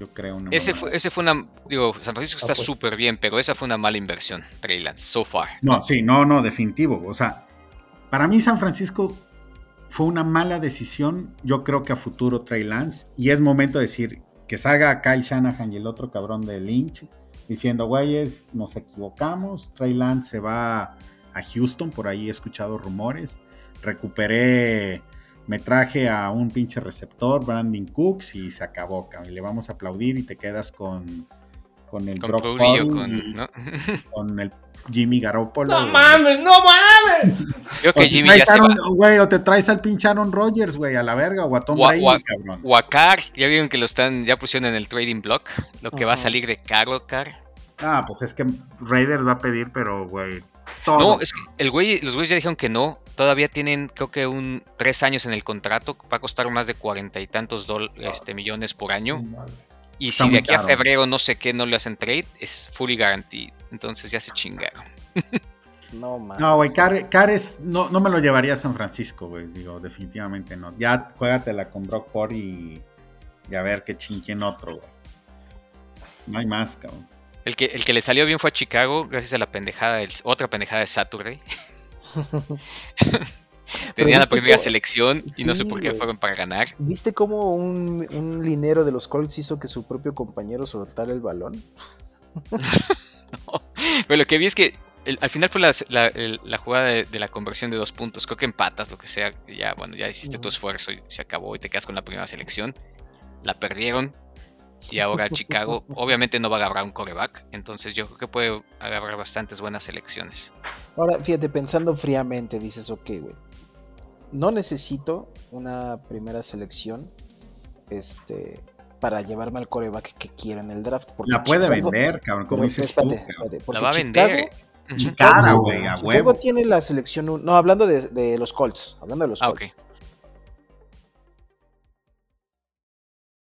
yo creo. Una ese, fue, ese fue una. Digo, San Francisco está súper bien, pero esa fue una mala inversión, Trey Lance, so far. No, sí, no, no, definitivo. O sea, para mí San Francisco fue una mala decisión. Yo creo que a futuro Trey Lance. Y es momento de decir que salga Kyle Shanahan y el otro cabrón de Lynch diciendo, güeyes, nos equivocamos. Trey Lance se va a Houston, por ahí he escuchado rumores. Recuperé me traje a un pinche receptor, Brandon Cooks, y se acabó, cabrón. Y le vamos a aplaudir y te quedas con, con el con, con, con, el Jimmy Garoppolo. ¡No mames, no mames! Creo que Jimmy ya se va. Güey, o te traes al pinche Aaron Rodgers, güey, a la verga, o a Tom Brady, cabrón. O a Carr, ya vieron que lo están, ya pusieron en el trading block, lo que va a salir de Caro Carr. Ah, pues es que Raiders va a pedir, pero, güey, no, es que el güey, los güeyes ya dijeron que no. Todavía tienen, creo que un tres años en el contrato. Va a costar más de cuarenta y tantos este, millones por año. Y si de aquí a febrero no sé qué no le hacen trade, es fully guaranteed. Entonces ya se chingaron. No, No, güey, Cares no, no me lo llevaría a San Francisco, güey. Digo, definitivamente no. Ya juégatela con Brock Purdy y, a ver qué chinquen otro, güey. No hay más, cabrón. El que, el que le salió bien fue a Chicago, gracias a la pendejada, otra pendejada de Saturday. Tenía la primera selección y no sé por qué fueron para ganar. ¿Viste cómo un, un linero de los Colts hizo que su propio compañero soltara el balón? Pero lo que vi es que al final fue la, jugada de, la conversión de dos puntos. Creo que empatas, lo que sea. Ya, bueno, ya hiciste tu esfuerzo y se acabó y te quedas con la primera selección. La perdieron y ahora Chicago obviamente no va a agarrar un coreback, entonces yo creo que puede agarrar bastantes buenas selecciones. Ahora, fíjate, pensando fríamente, dices, ok, güey, no necesito una primera selección este, para llevarme al coreback que quiero en el draft. la puede vender, cabrón, como dices La va a vender. Chicago, güey, Chicago tiene la selección, no, hablando de, los Colts, hablando de los ah, Colts.